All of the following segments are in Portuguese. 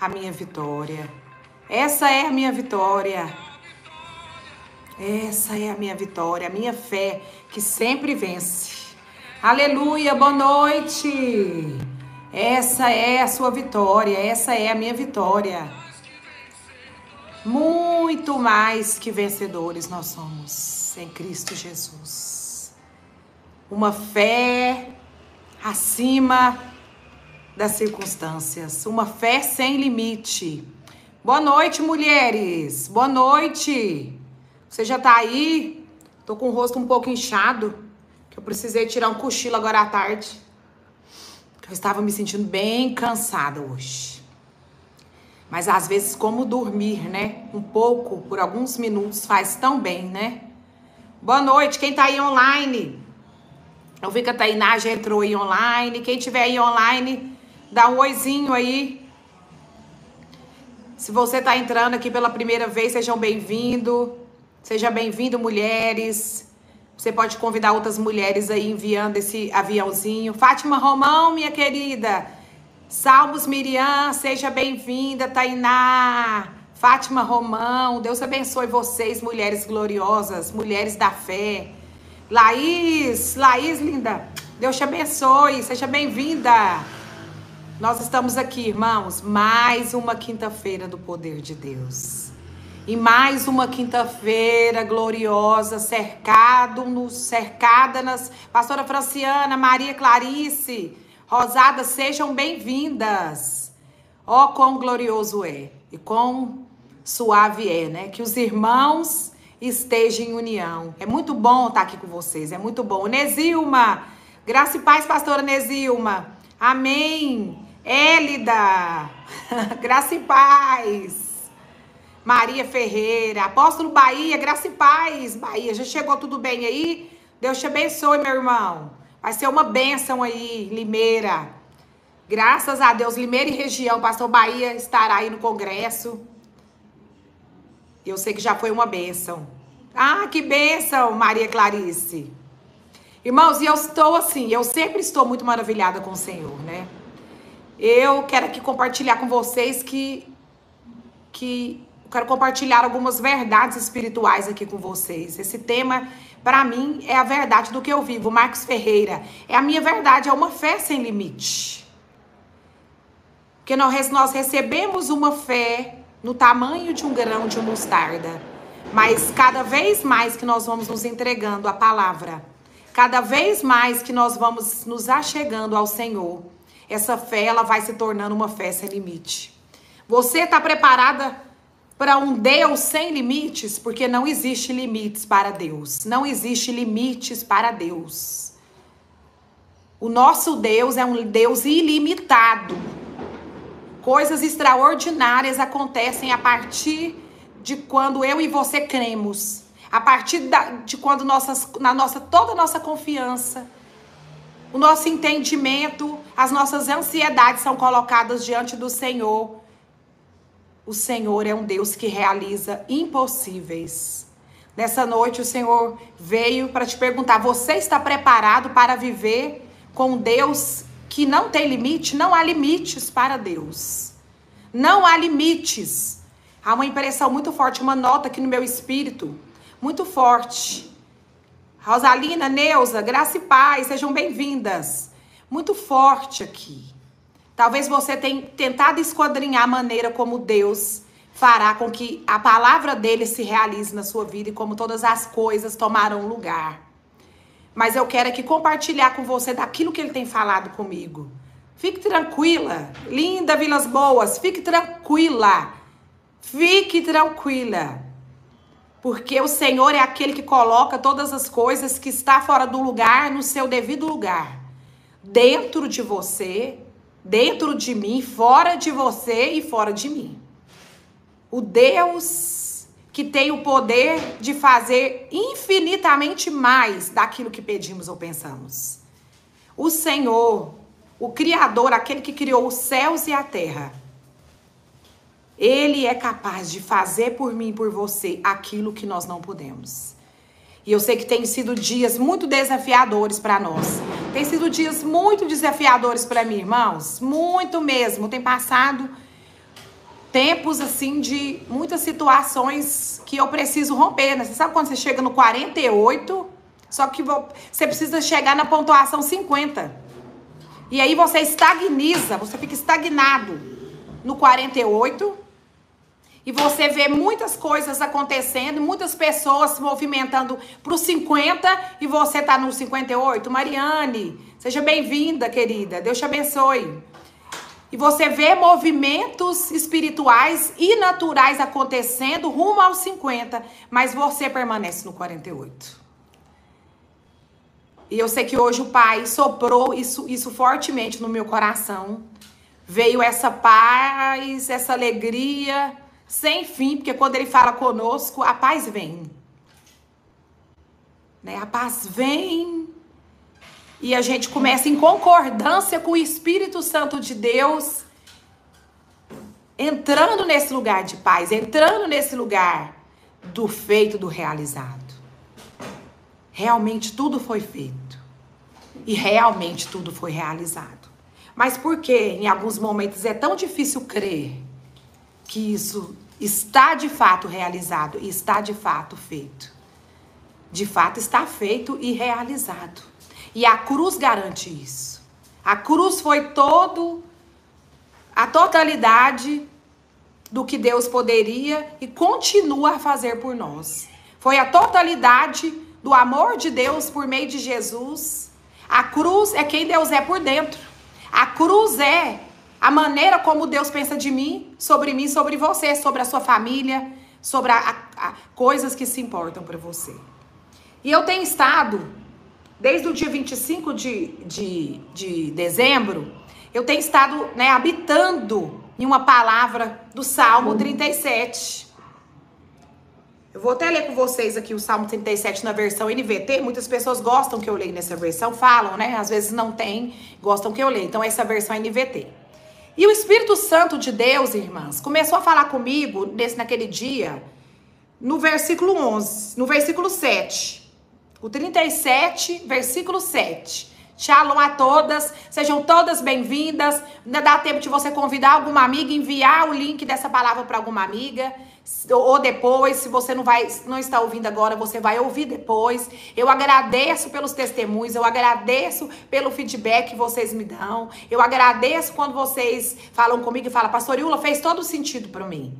a minha vitória. Essa é a minha vitória. Essa é a minha vitória, a minha fé que sempre vence. Aleluia, boa noite. Essa é a sua vitória, essa é a minha vitória. Muito mais que vencedores nós somos em Cristo Jesus. Uma fé acima das circunstâncias, uma fé sem limite. Boa noite, mulheres. Boa noite. Você já tá aí? Tô com o rosto um pouco inchado, que eu precisei tirar um cochilo agora à tarde. Eu estava me sentindo bem cansada hoje. Mas às vezes, como dormir, né? Um pouco, por alguns minutos, faz tão bem, né? Boa noite, quem tá aí online? Eu vi que a Tainá já entrou aí online. Quem tiver aí online, dá um oizinho aí. Se você tá entrando aqui pela primeira vez, sejam bem-vindos. Seja bem-vindo, mulheres. Você pode convidar outras mulheres aí enviando esse aviãozinho. Fátima Romão, minha querida. Salmos Miriam, seja bem-vinda, Tainá. Fátima Romão, Deus abençoe vocês, mulheres gloriosas, mulheres da fé. Laís, Laís linda, Deus te abençoe, seja bem-vinda. Nós estamos aqui, irmãos, mais uma quinta-feira do poder de Deus. E mais uma quinta-feira gloriosa, cercado cercada nas. Pastora Franciana, Maria Clarice, Rosada, sejam bem-vindas. Ó, oh, quão glorioso é e quão suave é, né? Que os irmãos estejam em união. É muito bom estar aqui com vocês, é muito bom. Nesilma, graça e paz, pastora Nesilma. Amém. Élida, graça e paz. Maria Ferreira, Apóstolo Bahia, Graça e Paz, Bahia, já chegou tudo bem aí? Deus te abençoe, meu irmão. Vai ser uma bênção aí, Limeira. Graças a Deus, Limeira e região, Pastor Bahia estará aí no congresso. Eu sei que já foi uma bênção. Ah, que bênção, Maria Clarice. Irmãos, e eu estou assim, eu sempre estou muito maravilhada com o Senhor, né? Eu quero aqui compartilhar com vocês que que quero compartilhar algumas verdades espirituais aqui com vocês. Esse tema, para mim, é a verdade do que eu vivo. Marcos Ferreira, é a minha verdade, é uma fé sem limite. Porque nós, nós recebemos uma fé no tamanho de um grão de mostarda. Mas cada vez mais que nós vamos nos entregando a palavra, cada vez mais que nós vamos nos achegando ao Senhor, essa fé ela vai se tornando uma fé sem limite. Você está preparada para um Deus sem limites, porque não existe limites para Deus. Não existe limites para Deus. O nosso Deus é um Deus ilimitado. Coisas extraordinárias acontecem a partir de quando eu e você cremos. A partir da, de quando nossas, na nossa, toda a nossa confiança, o nosso entendimento, as nossas ansiedades são colocadas diante do Senhor o Senhor é um Deus que realiza impossíveis. Nessa noite, o Senhor veio para te perguntar: você está preparado para viver com Deus que não tem limite? Não há limites para Deus. Não há limites. Há uma impressão muito forte, uma nota aqui no meu espírito, muito forte. Rosalina, Neuza, graça e paz, sejam bem-vindas. Muito forte aqui. Talvez você tenha tentado esquadrinhar a maneira como Deus fará com que a palavra dele se realize na sua vida e como todas as coisas tomarão lugar. Mas eu quero aqui compartilhar com você daquilo que ele tem falado comigo. Fique tranquila, linda Vilas Boas, fique tranquila. Fique tranquila. Porque o Senhor é aquele que coloca todas as coisas que está fora do lugar no seu devido lugar. Dentro de você dentro de mim, fora de você e fora de mim. O Deus que tem o poder de fazer infinitamente mais daquilo que pedimos ou pensamos. O Senhor, o Criador, aquele que criou os céus e a terra, ele é capaz de fazer por mim e por você aquilo que nós não podemos. E eu sei que tem sido dias muito desafiadores para nós. Tem sido dias muito desafiadores para mim, irmãos. Muito mesmo. Tem passado tempos assim de muitas situações que eu preciso romper, né? Você sabe quando você chega no 48, só que você precisa chegar na pontuação 50. E aí você estagniza, você fica estagnado no 48. E você vê muitas coisas acontecendo, muitas pessoas se movimentando para os 50 e você tá no 58. Mariane, seja bem-vinda, querida. Deus te abençoe. E você vê movimentos espirituais e naturais acontecendo rumo aos 50, mas você permanece no 48. E eu sei que hoje o Pai soprou isso, isso fortemente no meu coração. Veio essa paz, essa alegria sem fim, porque quando Ele fala conosco, a paz vem. Né? A paz vem e a gente começa em concordância com o Espírito Santo de Deus, entrando nesse lugar de paz, entrando nesse lugar do feito, do realizado. Realmente tudo foi feito. E realmente tudo foi realizado. Mas por que em alguns momentos é tão difícil crer que isso está de fato realizado está de fato feito? De fato está feito e realizado. E a cruz garante isso. A cruz foi todo a totalidade do que Deus poderia e continua a fazer por nós. Foi a totalidade do amor de Deus por meio de Jesus. A cruz é quem Deus é por dentro. A cruz é a maneira como Deus pensa de mim, sobre mim, sobre você, sobre a sua família, sobre a, a, a coisas que se importam para você. E eu tenho estado desde o dia 25 de, de, de dezembro, eu tenho estado né, habitando em uma palavra do Salmo 37. Eu vou até ler com vocês aqui o Salmo 37 na versão NVT. Muitas pessoas gostam que eu leia nessa versão, falam, né? Às vezes não tem, gostam que eu leia. Então, essa versão é NVT. E o Espírito Santo de Deus, irmãs, começou a falar comigo nesse naquele dia, no versículo 11, no versículo 7. O 37, versículo 7. Shalom a todas, sejam todas bem-vindas. Ainda dá tempo de você convidar alguma amiga, enviar o link dessa palavra para alguma amiga, ou depois, se você não vai, não está ouvindo agora, você vai ouvir depois. Eu agradeço pelos testemunhos, eu agradeço pelo feedback que vocês me dão. Eu agradeço quando vocês falam comigo e falam: "Pastor Yula, fez todo sentido para mim".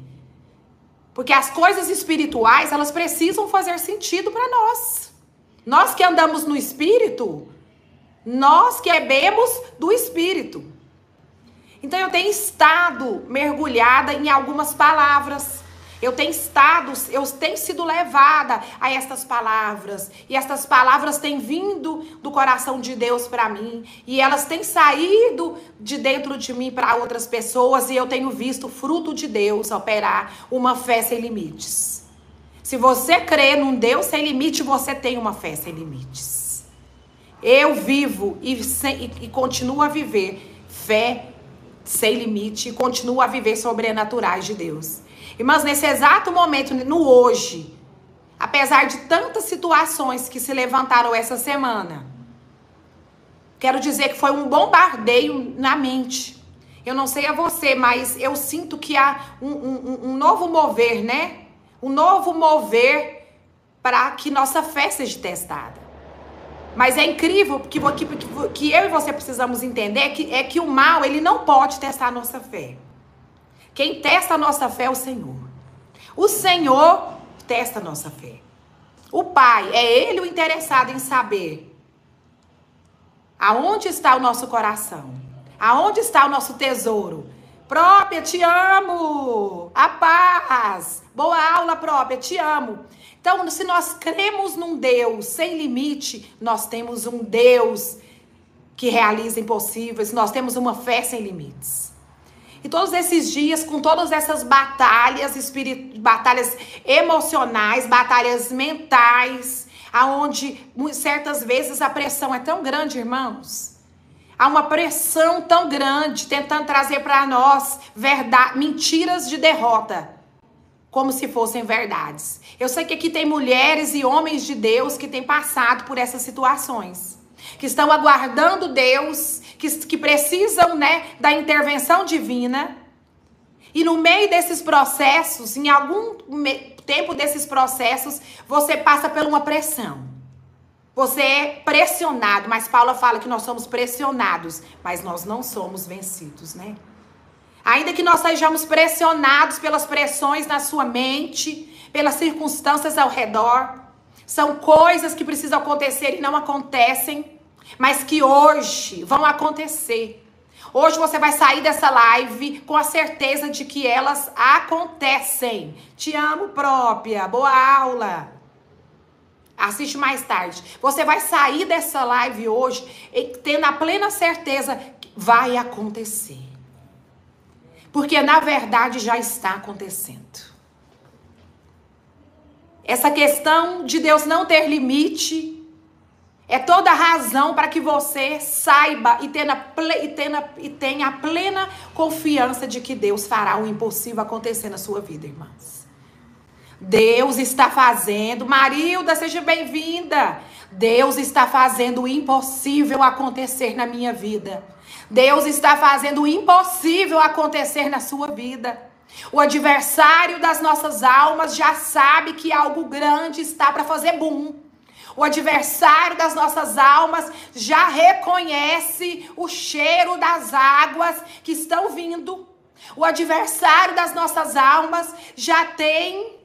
Porque as coisas espirituais, elas precisam fazer sentido para nós. Nós que andamos no Espírito, nós que bebemos do Espírito. Então eu tenho estado mergulhada em algumas palavras. Eu tenho estado, eu tenho sido levada a estas palavras. E estas palavras têm vindo do coração de Deus para mim. E elas têm saído de dentro de mim para outras pessoas. E eu tenho visto fruto de Deus operar uma fé sem limites. Se você crê num Deus sem limite, você tem uma fé sem limites. Eu vivo e, sem, e, e continuo a viver fé sem limite e continuo a viver sobrenaturais de Deus. Irmãs, nesse exato momento, no hoje, apesar de tantas situações que se levantaram essa semana, quero dizer que foi um bombardeio na mente. Eu não sei a você, mas eu sinto que há um, um, um novo mover, né? um novo mover para que nossa fé seja testada. Mas é incrível que, que, que eu e você precisamos entender que, é que o mal ele não pode testar a nossa fé. Quem testa a nossa fé é o Senhor. O Senhor testa a nossa fé. O Pai, é Ele o interessado em saber aonde está o nosso coração, aonde está o nosso tesouro, Própria, te amo. A paz. Boa aula, própria, te amo. Então, se nós cremos num Deus sem limite, nós temos um Deus que realiza impossíveis, nós temos uma fé sem limites. E todos esses dias, com todas essas batalhas espirituais, batalhas emocionais, batalhas mentais, aonde certas vezes a pressão é tão grande, irmãos, Há uma pressão tão grande tentando trazer para nós verdade, mentiras de derrota, como se fossem verdades. Eu sei que aqui tem mulheres e homens de Deus que têm passado por essas situações, que estão aguardando Deus, que, que precisam né, da intervenção divina. E no meio desses processos, em algum tempo desses processos, você passa por uma pressão. Você é pressionado, mas Paula fala que nós somos pressionados, mas nós não somos vencidos, né? Ainda que nós sejamos pressionados pelas pressões na sua mente, pelas circunstâncias ao redor, são coisas que precisam acontecer e não acontecem, mas que hoje vão acontecer. Hoje você vai sair dessa live com a certeza de que elas acontecem. Te amo, própria. Boa aula. Assiste mais tarde. Você vai sair dessa live hoje tendo a plena certeza que vai acontecer. Porque na verdade já está acontecendo. Essa questão de Deus não ter limite é toda razão para que você saiba e tenha, e, tenha, e tenha plena confiança de que Deus fará o impossível acontecer na sua vida, irmãs. Deus está fazendo, Marilda, seja bem-vinda. Deus está fazendo o impossível acontecer na minha vida. Deus está fazendo o impossível acontecer na sua vida. O adversário das nossas almas já sabe que algo grande está para fazer boom. O adversário das nossas almas já reconhece o cheiro das águas que estão vindo. O adversário das nossas almas já tem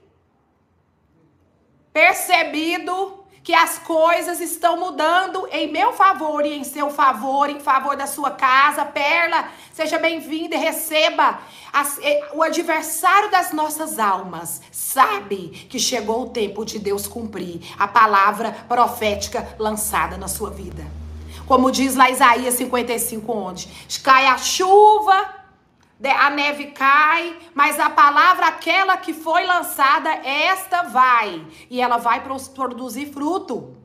percebido que as coisas estão mudando em meu favor e em seu favor, em favor da sua casa. Perla, seja bem-vinda e receba. As, o adversário das nossas almas sabe que chegou o tempo de Deus cumprir a palavra profética lançada na sua vida. Como diz lá Isaías 55, onde cai a chuva a neve cai, mas a palavra aquela que foi lançada, esta vai, e ela vai produzir fruto.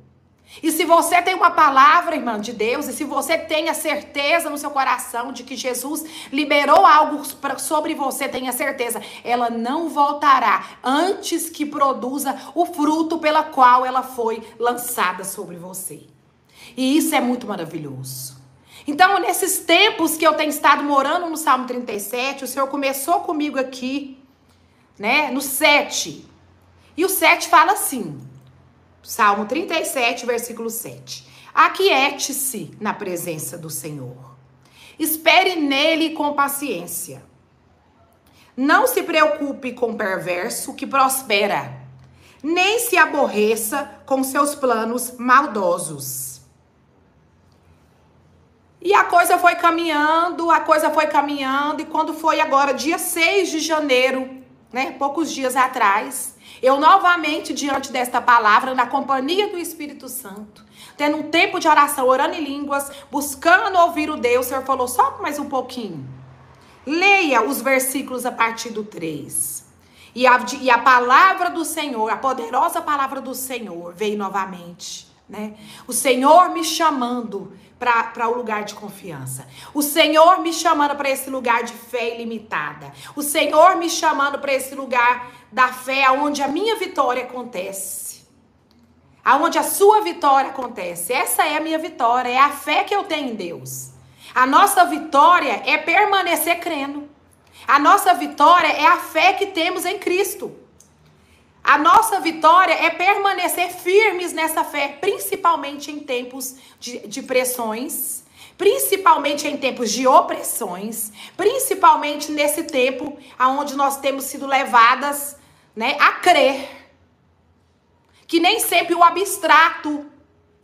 E se você tem uma palavra, irmã de Deus, e se você tem a certeza no seu coração de que Jesus liberou algo sobre você, tenha certeza, ela não voltará antes que produza o fruto pela qual ela foi lançada sobre você. E isso é muito maravilhoso. Então, nesses tempos que eu tenho estado morando no Salmo 37, o Senhor começou comigo aqui, né, no 7. E o 7 fala assim: Salmo 37, versículo 7. Aquiete-se na presença do Senhor. Espere nele com paciência. Não se preocupe com o perverso que prospera, nem se aborreça com seus planos maldosos e a coisa foi caminhando, a coisa foi caminhando, e quando foi agora, dia 6 de janeiro, né, poucos dias atrás, eu novamente, diante desta palavra, na companhia do Espírito Santo, tendo um tempo de oração, orando em línguas, buscando ouvir o Deus, o Senhor falou só mais um pouquinho. Leia os versículos a partir do 3. E a, e a palavra do Senhor, a poderosa palavra do Senhor, veio novamente. Né? O Senhor me chamando para o lugar de confiança. O Senhor me chamando para esse lugar de fé ilimitada. O Senhor me chamando para esse lugar da fé onde a minha vitória acontece. Aonde a sua vitória acontece. Essa é a minha vitória, é a fé que eu tenho em Deus. A nossa vitória é permanecer crendo. A nossa vitória é a fé que temos em Cristo. A nossa vitória é permanecer firmes nessa fé, principalmente em tempos de, de pressões, principalmente em tempos de opressões, principalmente nesse tempo aonde nós temos sido levadas, né, a crer que nem sempre o abstrato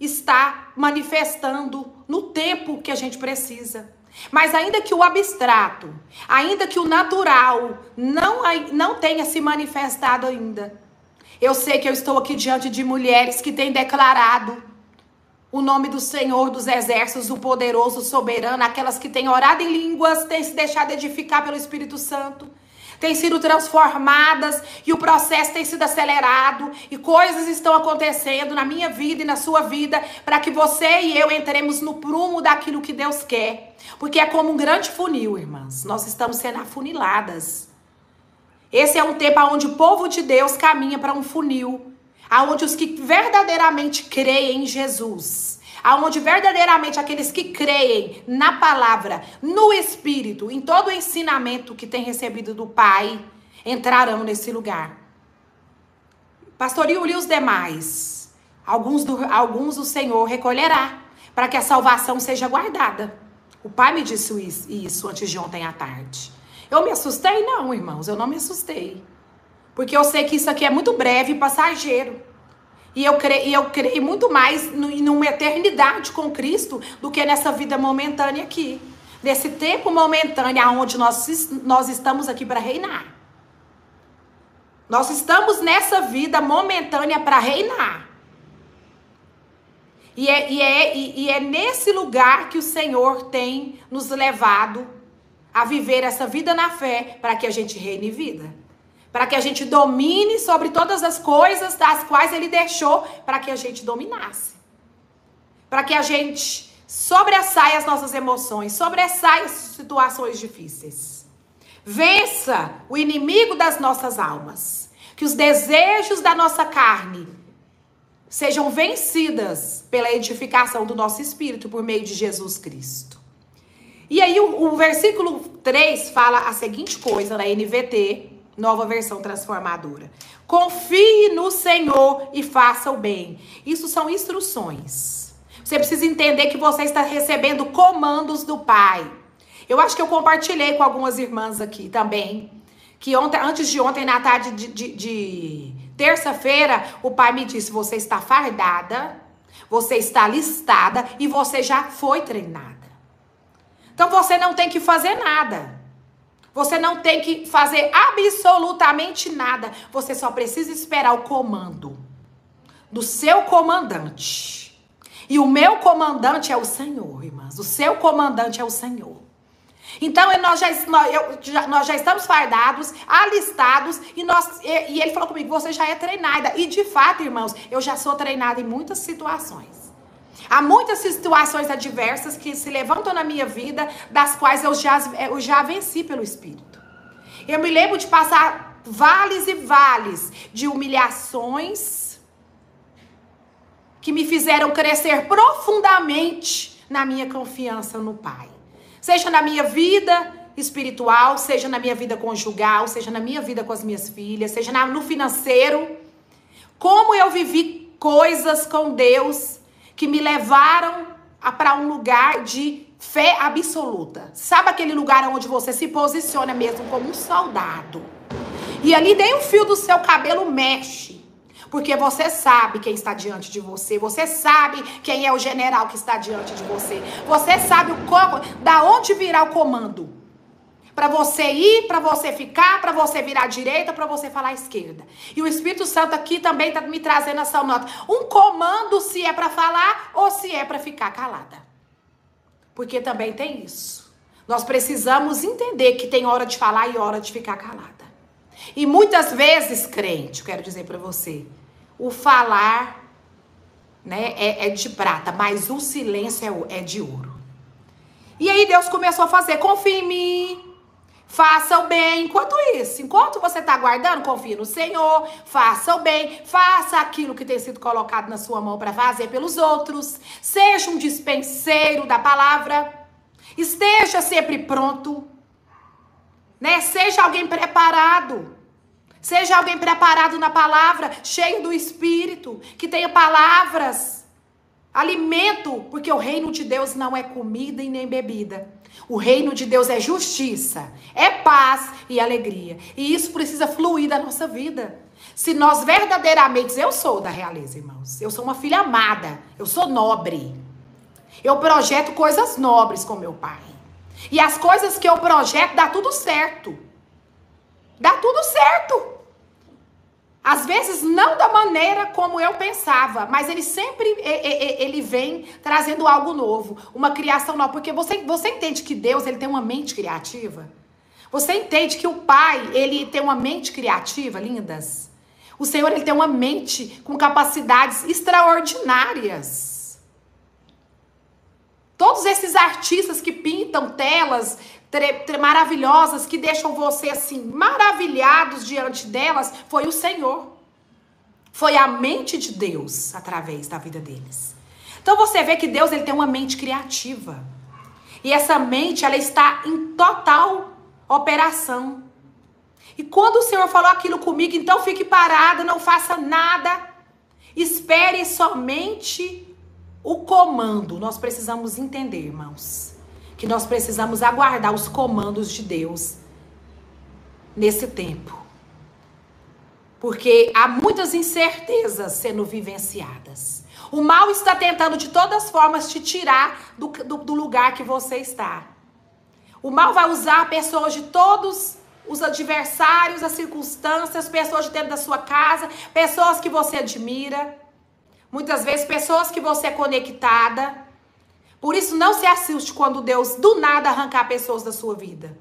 está manifestando no tempo que a gente precisa. Mas ainda que o abstrato, ainda que o natural não, não tenha se manifestado ainda, eu sei que eu estou aqui diante de mulheres que têm declarado o nome do Senhor dos Exércitos, o poderoso, soberano, aquelas que têm orado em línguas, têm se deixado edificar pelo Espírito Santo, têm sido transformadas e o processo tem sido acelerado e coisas estão acontecendo na minha vida e na sua vida para que você e eu entremos no prumo daquilo que Deus quer. Porque é como um grande funil, irmãs. Nós estamos sendo afuniladas. Esse é um tempo onde o povo de Deus caminha para um funil, aonde os que verdadeiramente creem em Jesus, aonde verdadeiramente aqueles que creem na palavra, no Espírito, em todo o ensinamento que tem recebido do Pai, entrarão nesse lugar. Pastor e os demais, alguns do, alguns o Senhor recolherá, para que a salvação seja guardada. O Pai me disse isso, isso antes de ontem à tarde. Eu me assustei? Não, irmãos, eu não me assustei. Porque eu sei que isso aqui é muito breve e passageiro. E eu, creio, eu creio muito mais no, numa eternidade com Cristo do que nessa vida momentânea aqui. Nesse tempo momentâneo onde nós, nós estamos aqui para reinar. Nós estamos nessa vida momentânea para reinar. E é, e, é, e é nesse lugar que o Senhor tem nos levado a viver essa vida na fé para que a gente reine vida para que a gente domine sobre todas as coisas das quais ele deixou para que a gente dominasse. Para que a gente sobressaia as nossas emoções, sobressaia as situações difíceis. Vença o inimigo das nossas almas. Que os desejos da nossa carne sejam vencidas pela edificação do nosso espírito por meio de Jesus Cristo. E aí o, o versículo 3 fala a seguinte coisa na NVT, Nova versão transformadora. Confie no Senhor e faça o bem. Isso são instruções. Você precisa entender que você está recebendo comandos do Pai. Eu acho que eu compartilhei com algumas irmãs aqui também. Que ontem, antes de ontem, na tarde de, de, de terça-feira, o pai me disse: você está fardada, você está listada e você já foi treinada. Então você não tem que fazer nada. Você não tem que fazer absolutamente nada. Você só precisa esperar o comando do seu comandante. E o meu comandante é o Senhor, irmãs. O seu comandante é o Senhor. Então nós já, nós, já, nós já estamos fardados, alistados, e, nós, e, e ele falou comigo: você já é treinada. E de fato, irmãos, eu já sou treinada em muitas situações. Há muitas situações adversas que se levantam na minha vida, das quais eu já, eu já venci pelo Espírito. Eu me lembro de passar vales e vales de humilhações que me fizeram crescer profundamente na minha confiança no Pai. Seja na minha vida espiritual, seja na minha vida conjugal, seja na minha vida com as minhas filhas, seja no financeiro. Como eu vivi coisas com Deus que me levaram para um lugar de fé absoluta. Sabe aquele lugar onde você se posiciona mesmo como um soldado? E ali nem o fio do seu cabelo mexe. Porque você sabe quem está diante de você, você sabe quem é o general que está diante de você, você sabe o como, da onde virá o comando. Para você ir, para você ficar, para você virar à direita, para você falar à esquerda. E o Espírito Santo aqui também está me trazendo essa nota. Um comando se é para falar ou se é para ficar calada. Porque também tem isso. Nós precisamos entender que tem hora de falar e hora de ficar calada. E muitas vezes, crente, eu quero dizer para você, o falar né, é, é, de prata, mas o silêncio é, é de ouro. E aí Deus começou a fazer, confia em mim, Faça o bem. Enquanto isso, enquanto você está guardando, confie no Senhor. Faça o bem. Faça aquilo que tem sido colocado na sua mão para fazer pelos outros. Seja um dispenseiro da palavra. Esteja sempre pronto. Né? Seja alguém preparado. Seja alguém preparado na palavra, cheio do Espírito, que tenha palavras, alimento, porque o reino de Deus não é comida e nem bebida, o reino de Deus é justiça, é paz e alegria. E isso precisa fluir da nossa vida. Se nós verdadeiramente, eu sou da realeza, irmãos. Eu sou uma filha amada, eu sou nobre. Eu projeto coisas nobres com meu pai. E as coisas que eu projeto dá tudo certo. Dá tudo certo. Às vezes não da maneira como eu pensava, mas ele sempre ele vem trazendo algo novo, uma criação nova, porque você, você entende que Deus ele tem uma mente criativa? Você entende que o Pai, ele tem uma mente criativa, lindas? O Senhor ele tem uma mente com capacidades extraordinárias. Todos esses artistas que pintam telas maravilhosas que deixam você assim maravilhados diante delas, foi o Senhor. Foi a mente de Deus através da vida deles. Então você vê que Deus ele tem uma mente criativa. E essa mente ela está em total operação. E quando o Senhor falou aquilo comigo, então fique parado, não faça nada. Espere somente o comando. Nós precisamos entender, irmãos, que nós precisamos aguardar os comandos de Deus nesse tempo. Porque há muitas incertezas sendo vivenciadas. O mal está tentando de todas as formas te tirar do, do, do lugar que você está. O mal vai usar pessoas de todos os adversários, as circunstâncias, pessoas de dentro da sua casa, pessoas que você admira, muitas vezes pessoas que você é conectada. Por isso, não se assuste quando Deus do nada arrancar pessoas da sua vida.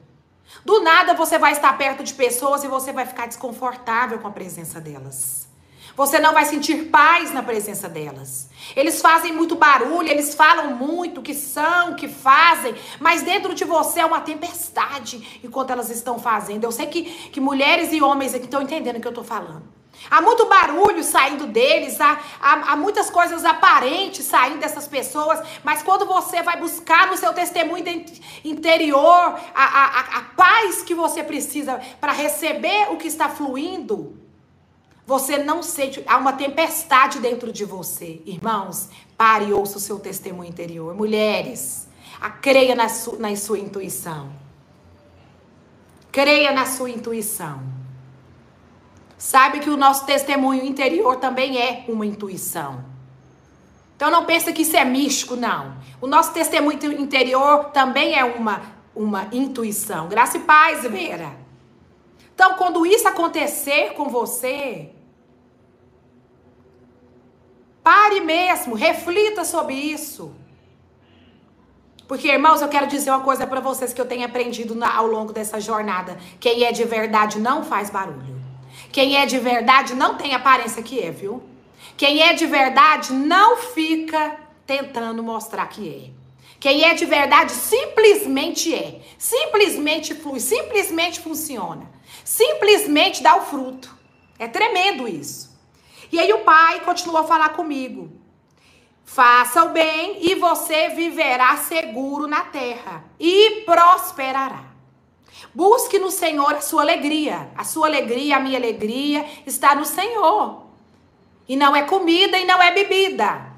Do nada você vai estar perto de pessoas e você vai ficar desconfortável com a presença delas. Você não vai sentir paz na presença delas. Eles fazem muito barulho, eles falam muito o que são, o que fazem, mas dentro de você é uma tempestade enquanto elas estão fazendo. Eu sei que, que mulheres e homens aqui estão entendendo o que eu estou falando. Há muito barulho saindo deles, há, há, há, muitas coisas aparentes saindo dessas pessoas, mas quando você vai buscar no seu testemunho interior a, a, a paz que você precisa para receber o que está fluindo, você não sente, há uma tempestade dentro de você. Irmãos, pare e ouça o seu testemunho interior. Mulheres, a creia na, su, na sua intuição. Creia na sua intuição. Sabe que o nosso testemunho interior também é uma intuição. Então não pensa que isso é místico, não. O nosso testemunho interior também é uma, uma intuição. Graça e paz, Vera. Então, quando isso acontecer com você, pare mesmo, reflita sobre isso. Porque, irmãos, eu quero dizer uma coisa para vocês que eu tenho aprendido ao longo dessa jornada. Quem é de verdade não faz barulho. Quem é de verdade não tem aparência que é, viu? Quem é de verdade não fica tentando mostrar que é. Quem é de verdade simplesmente é. Simplesmente flui, simplesmente funciona. Simplesmente dá o fruto. É tremendo isso. E aí o pai continuou a falar comigo. Faça o bem e você viverá seguro na terra e prosperará. Busque no Senhor a sua alegria. A sua alegria, a minha alegria está no Senhor. E não é comida e não é bebida.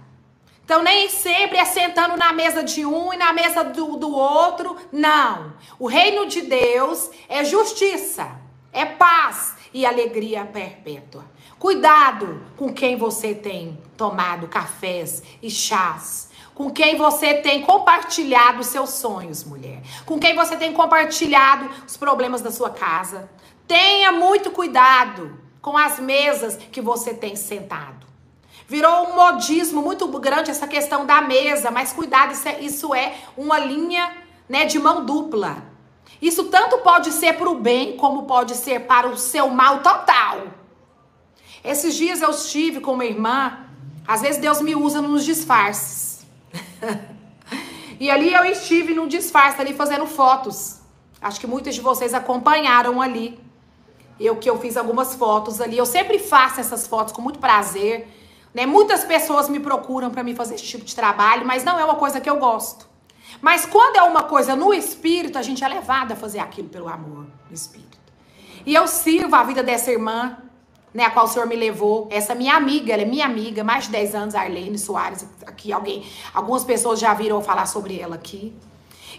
Então, nem sempre é sentando na mesa de um e na mesa do, do outro. Não. O reino de Deus é justiça, é paz e alegria perpétua. Cuidado com quem você tem tomado cafés e chás. Com quem você tem compartilhado seus sonhos, mulher. Com quem você tem compartilhado os problemas da sua casa. Tenha muito cuidado com as mesas que você tem sentado. Virou um modismo muito grande essa questão da mesa, mas cuidado, isso é, isso é uma linha né, de mão dupla. Isso tanto pode ser para o bem, como pode ser para o seu mal total. Esses dias eu estive com uma irmã, às vezes Deus me usa nos disfarces. e ali eu estive num disfarce ali fazendo fotos. Acho que muitos de vocês acompanharam ali. Eu que eu fiz algumas fotos ali. Eu sempre faço essas fotos com muito prazer. Né? Muitas pessoas me procuram para me fazer esse tipo de trabalho, mas não é uma coisa que eu gosto. Mas quando é uma coisa no espírito, a gente é levado a fazer aquilo pelo amor do espírito. E eu sirvo a vida dessa irmã, né, a qual o Senhor me levou, essa minha amiga, ela é minha amiga, mais de 10 anos, Arlene Soares, aqui alguém, algumas pessoas já viram falar sobre ela aqui.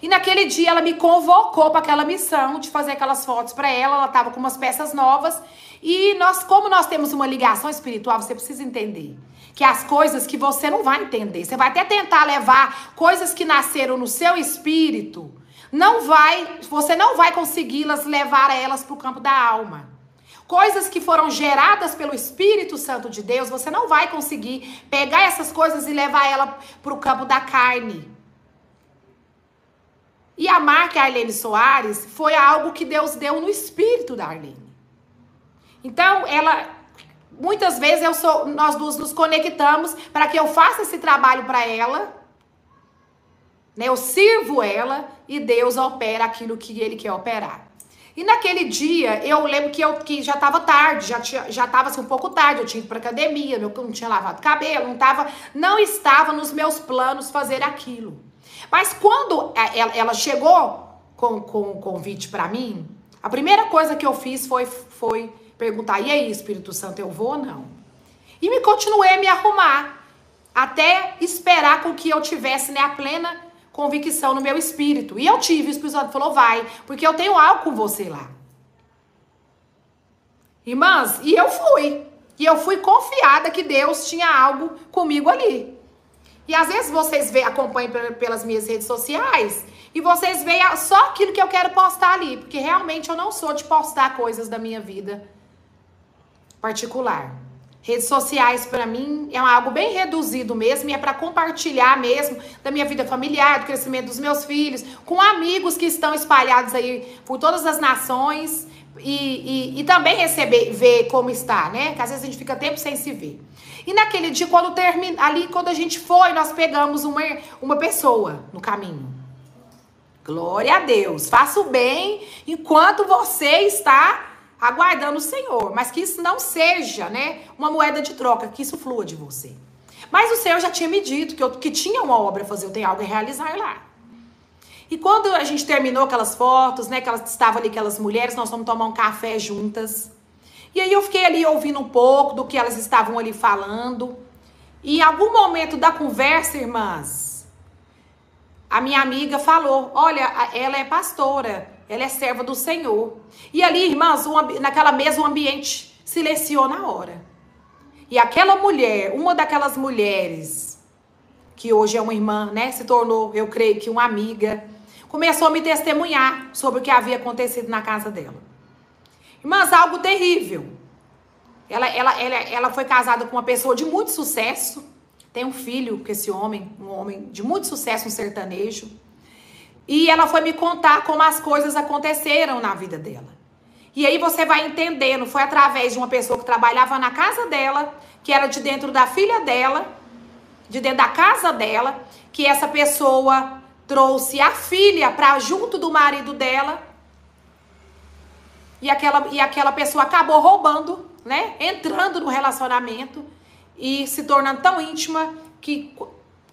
E naquele dia ela me convocou para aquela missão de fazer aquelas fotos para ela, ela estava com umas peças novas e nós, como nós temos uma ligação espiritual, você precisa entender que as coisas que você não vai entender, você vai até tentar levar coisas que nasceram no seu espírito, não vai, você não vai consegui-las levar elas para o campo da alma. Coisas que foram geradas pelo Espírito Santo de Deus, você não vai conseguir pegar essas coisas e levar ela para o campo da carne. E a marca Arlene Soares foi algo que Deus deu no espírito da Arlene. Então, ela muitas vezes eu sou, nós duas nos conectamos para que eu faça esse trabalho para ela. Né? Eu sirvo ela e Deus opera aquilo que ele quer operar. E naquele dia, eu lembro que, eu, que já estava tarde, já tinha, já estava assim, um pouco tarde, eu tinha ido para academia, eu não tinha lavado cabelo, não, tava, não estava nos meus planos fazer aquilo. Mas quando ela chegou com, com o convite para mim, a primeira coisa que eu fiz foi, foi perguntar: e aí, Espírito Santo, eu vou ou não? E me continuei a me arrumar, até esperar com que eu tivesse né, a plena convicção no meu espírito. E eu tive, o Espírito Santo falou: vai, porque eu tenho algo com você lá. Irmãs, e eu fui. E eu fui confiada que Deus tinha algo comigo ali. E às vezes vocês vê, acompanham pelas minhas redes sociais e vocês veem só aquilo que eu quero postar ali, porque realmente eu não sou de postar coisas da minha vida particular. Redes sociais para mim é algo bem reduzido mesmo, e é para compartilhar mesmo da minha vida familiar, do crescimento dos meus filhos, com amigos que estão espalhados aí por todas as nações e, e, e também receber, ver como está, né? Que às vezes a gente fica tempo sem se ver. E naquele dia, quando termina, ali, quando a gente foi, nós pegamos uma, uma pessoa no caminho. Glória a Deus. Faça o bem enquanto você está aguardando o Senhor. Mas que isso não seja, né, uma moeda de troca, que isso flua de você. Mas o Senhor já tinha me dito que, eu, que tinha uma obra a fazer, eu tenho algo a realizar lá. E quando a gente terminou aquelas fotos, né, que elas estavam ali, aquelas mulheres, nós fomos tomar um café juntas. E aí eu fiquei ali ouvindo um pouco do que elas estavam ali falando. E em algum momento da conversa, irmãs, a minha amiga falou: Olha, ela é pastora, ela é serva do Senhor. E ali, irmãs, um, naquela mesa, o um ambiente silenciou na hora. E aquela mulher, uma daquelas mulheres, que hoje é uma irmã, né, se tornou, eu creio que uma amiga, começou a me testemunhar sobre o que havia acontecido na casa dela. Irmãs, algo terrível. Ela, ela, ela, ela foi casada com uma pessoa de muito sucesso. Tem um filho com esse homem, um homem de muito sucesso, um sertanejo. E ela foi me contar como as coisas aconteceram na vida dela. E aí você vai entendendo, foi através de uma pessoa que trabalhava na casa dela, que era de dentro da filha dela, de dentro da casa dela, que essa pessoa trouxe a filha para junto do marido dela e aquela, e aquela pessoa acabou roubando, né? Entrando no relacionamento e se tornando tão íntima que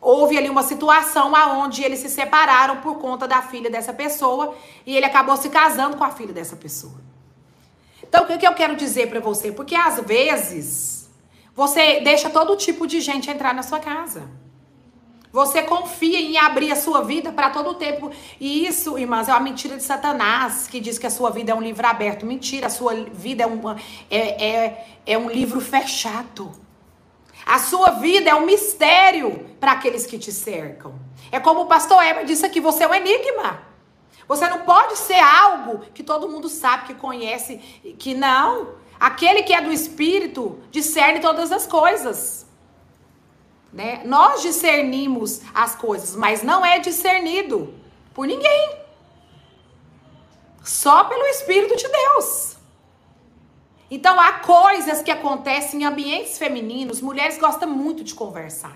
houve ali uma situação aonde eles se separaram por conta da filha dessa pessoa e ele acabou se casando com a filha dessa pessoa. Então, o que, que eu quero dizer para você? Porque às vezes você deixa todo tipo de gente entrar na sua casa. Você confia em abrir a sua vida para todo o tempo. E isso, irmãs, é uma mentira de Satanás que diz que a sua vida é um livro aberto. Mentira, a sua vida é, uma, é, é, é um livro fechado. A sua vida é um mistério para aqueles que te cercam. É como o pastor Eber disse aqui: você é um enigma. Você não pode ser algo que todo mundo sabe, que conhece, que não. Aquele que é do Espírito discerne todas as coisas. Né? Nós discernimos as coisas, mas não é discernido por ninguém. Só pelo Espírito de Deus. Então há coisas que acontecem em ambientes femininos, mulheres gostam muito de conversar.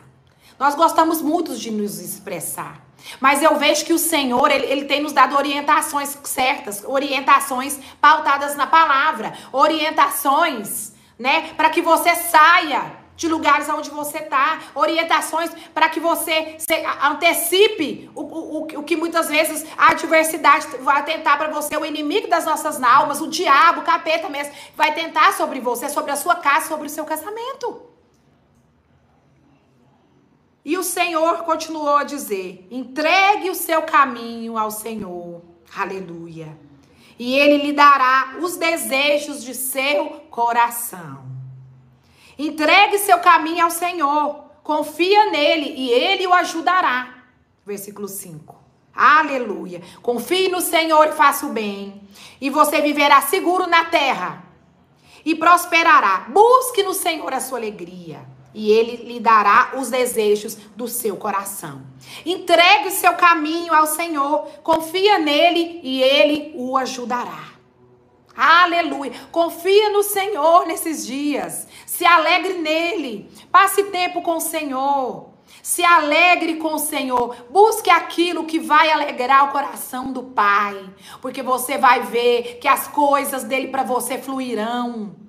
Nós gostamos muito de nos expressar. Mas eu vejo que o Senhor, ele, ele, tem nos dado orientações certas, orientações pautadas na palavra, orientações, né, para que você saia de lugares onde você está, orientações para que você antecipe o, o, o que muitas vezes a adversidade vai tentar para você, o inimigo das nossas almas, o diabo, o capeta mesmo, vai tentar sobre você, sobre a sua casa, sobre o seu casamento. E o Senhor continuou a dizer: entregue o seu caminho ao Senhor. Aleluia. E ele lhe dará os desejos de seu coração. Entregue seu caminho ao Senhor, confia nele e ele o ajudará. Versículo 5. Aleluia. Confie no Senhor e faça o bem, e você viverá seguro na terra e prosperará. Busque no Senhor a sua alegria, e ele lhe dará os desejos do seu coração. Entregue seu caminho ao Senhor, confia nele e ele o ajudará. Aleluia. Confia no Senhor nesses dias. Se alegre nele. Passe tempo com o Senhor. Se alegre com o Senhor. Busque aquilo que vai alegrar o coração do Pai. Porque você vai ver que as coisas dele para você fluirão.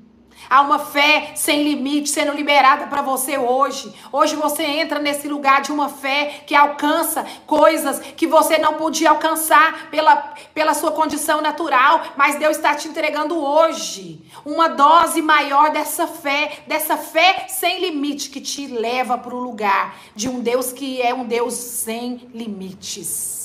Há uma fé sem limite sendo liberada para você hoje. Hoje você entra nesse lugar de uma fé que alcança coisas que você não podia alcançar pela, pela sua condição natural, mas Deus está te entregando hoje uma dose maior dessa fé, dessa fé sem limite que te leva para o lugar de um Deus que é um Deus sem limites.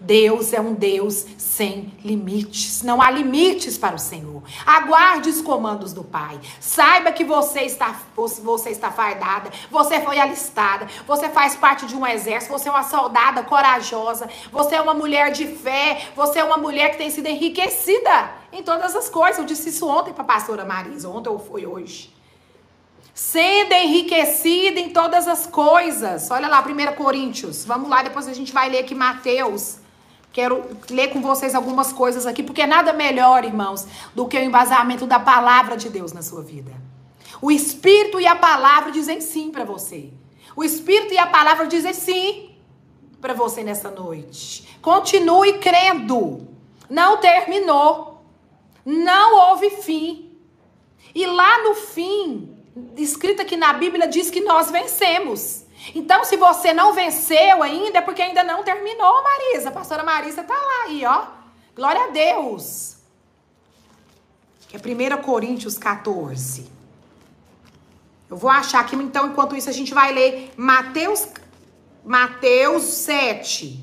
Deus é um Deus sem limites. Não há limites para o Senhor. Aguarde os comandos do Pai. Saiba que você está, você está fardada, você foi alistada, você faz parte de um exército, você é uma soldada corajosa, você é uma mulher de fé, você é uma mulher que tem sido enriquecida em todas as coisas. Eu disse isso ontem para a pastora Marisa, ontem ou foi hoje sendo enriquecida em todas as coisas. Olha lá, 1 Coríntios. Vamos lá, depois a gente vai ler aqui Mateus Quero ler com vocês algumas coisas aqui, porque nada melhor, irmãos, do que o embasamento da palavra de Deus na sua vida. O Espírito e a palavra dizem sim para você. O Espírito e a palavra dizem sim para você nessa noite. Continue crendo. Não terminou. Não houve fim. E lá no fim, escrito aqui na Bíblia, diz que nós vencemos. Então, se você não venceu ainda, é porque ainda não terminou, Marisa. A pastora Marisa tá lá aí, ó. Glória a Deus. É 1 Coríntios 14. Eu vou achar aqui, então, enquanto isso, a gente vai ler Mateus, Mateus 7.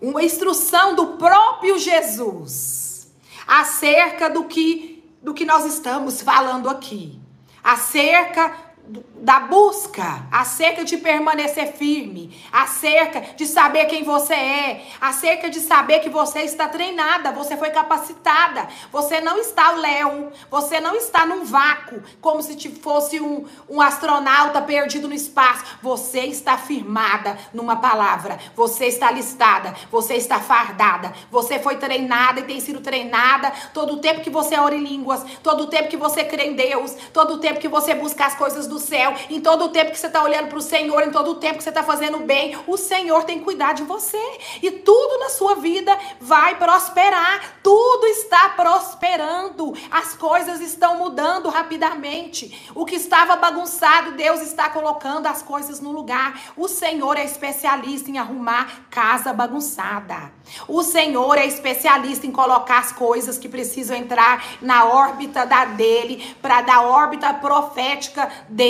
Uma instrução do próprio Jesus acerca do que, do que nós estamos falando aqui. Acerca da busca, acerca de permanecer firme, acerca de saber quem você é, acerca de saber que você está treinada, você foi capacitada, você não está léu, você não está num vácuo, como se fosse um, um astronauta perdido no espaço. Você está firmada numa palavra, você está listada, você está fardada, você foi treinada e tem sido treinada todo o tempo que você ora em línguas, todo o tempo que você crê em Deus, todo o tempo que você busca as coisas do céu, em todo o tempo que você está olhando para o Senhor, em todo o tempo que você está fazendo bem, o Senhor tem cuidado de você. E tudo na sua vida vai prosperar. Tudo está prosperando. As coisas estão mudando rapidamente. O que estava bagunçado, Deus está colocando as coisas no lugar. O Senhor é especialista em arrumar casa bagunçada. O Senhor é especialista em colocar as coisas que precisam entrar na órbita da dele, para da órbita profética dele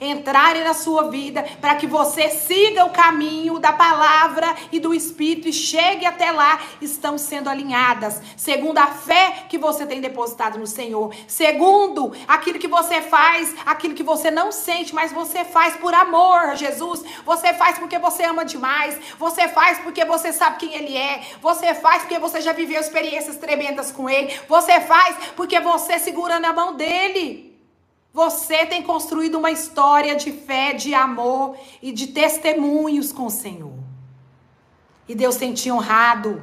entrarem na sua vida, para que você siga o caminho da palavra e do Espírito e chegue até lá, estão sendo alinhadas, segundo a fé que você tem depositado no Senhor, segundo aquilo que você faz, aquilo que você não sente, mas você faz por amor Jesus, você faz porque você ama demais, você faz porque você sabe quem Ele é, você faz porque você já viveu experiências tremendas com Ele, você faz porque você segura na mão dEle. Você tem construído uma história de fé, de amor e de testemunhos com o Senhor. E Deus tem te honrado.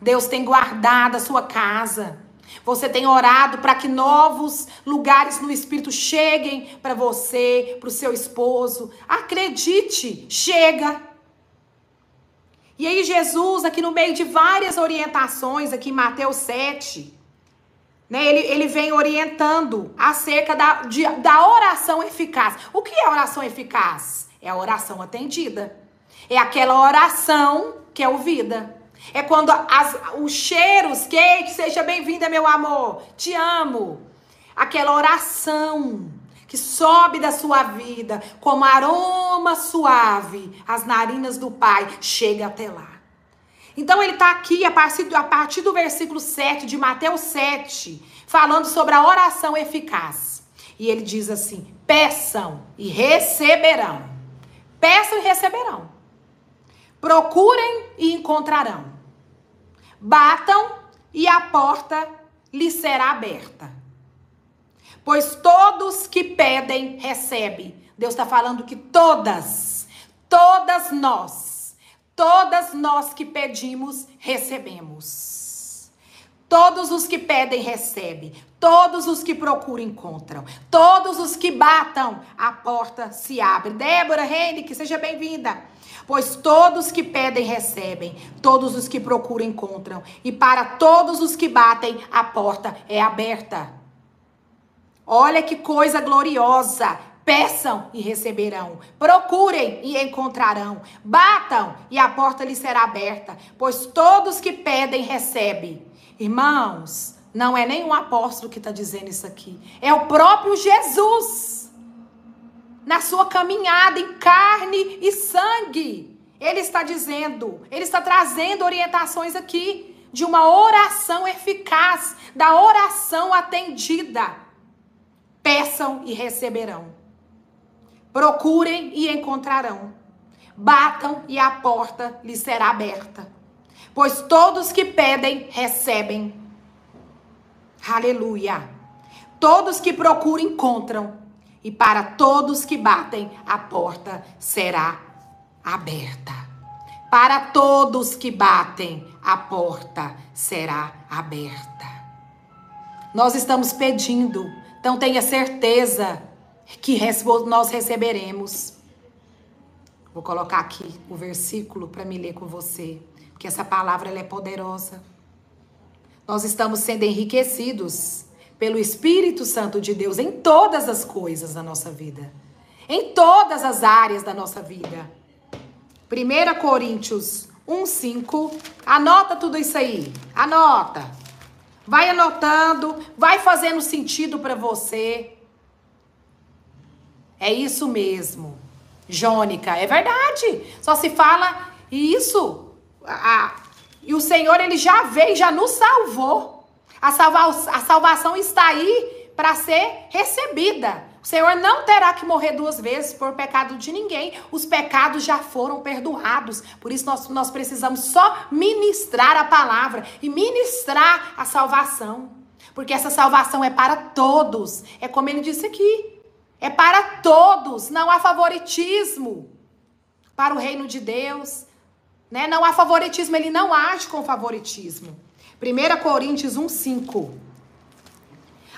Deus tem guardado a sua casa. Você tem orado para que novos lugares no Espírito cheguem para você, para o seu esposo. Acredite, chega. E aí, Jesus, aqui no meio de várias orientações, aqui em Mateus 7, né? Ele, ele vem orientando acerca da, de, da oração eficaz. O que é oração eficaz? É a oração atendida. É aquela oração que é ouvida. É quando as, os cheiros, Kate, seja bem-vinda, meu amor, te amo. Aquela oração que sobe da sua vida como aroma suave, as narinas do Pai, chega até lá. Então ele está aqui a partir, a partir do versículo 7 de Mateus 7, falando sobre a oração eficaz. E ele diz assim: peçam e receberão. Peçam e receberão. Procurem e encontrarão. Batam e a porta lhes será aberta. Pois todos que pedem, recebem. Deus está falando que todas, todas nós, Todas nós que pedimos, recebemos. Todos os que pedem, recebem. Todos os que procuram encontram. Todos os que batam, a porta se abre. Débora Henrique, seja bem-vinda. Pois todos que pedem recebem, todos os que procuram encontram, e para todos os que batem, a porta é aberta. Olha que coisa gloriosa! Peçam e receberão. Procurem e encontrarão. Batam e a porta lhes será aberta. Pois todos que pedem recebem. Irmãos, não é nenhum apóstolo que está dizendo isso aqui. É o próprio Jesus. Na sua caminhada em carne e sangue. Ele está dizendo, ele está trazendo orientações aqui de uma oração eficaz, da oração atendida. Peçam e receberão. Procurem e encontrarão. Batam e a porta lhes será aberta. Pois todos que pedem, recebem. Aleluia. Todos que procuram, encontram. E para todos que batem, a porta será aberta. Para todos que batem, a porta será aberta. Nós estamos pedindo, então tenha certeza que nós receberemos. Vou colocar aqui o versículo para me ler com você, porque essa palavra é poderosa. Nós estamos sendo enriquecidos pelo Espírito Santo de Deus em todas as coisas da nossa vida, em todas as áreas da nossa vida. 1 Coríntios 1:5. Anota tudo isso aí. Anota. Vai anotando, vai fazendo sentido para você. É isso mesmo. Jônica, é verdade. Só se fala isso. A, e o Senhor, ele já veio, já nos salvou. A, salva, a salvação está aí para ser recebida. O Senhor não terá que morrer duas vezes por pecado de ninguém. Os pecados já foram perdoados. Por isso nós, nós precisamos só ministrar a palavra e ministrar a salvação. Porque essa salvação é para todos. É como ele disse aqui. É para todos, não há favoritismo para o reino de Deus. Né? Não há favoritismo, ele não age com favoritismo. 1 Coríntios 1,5.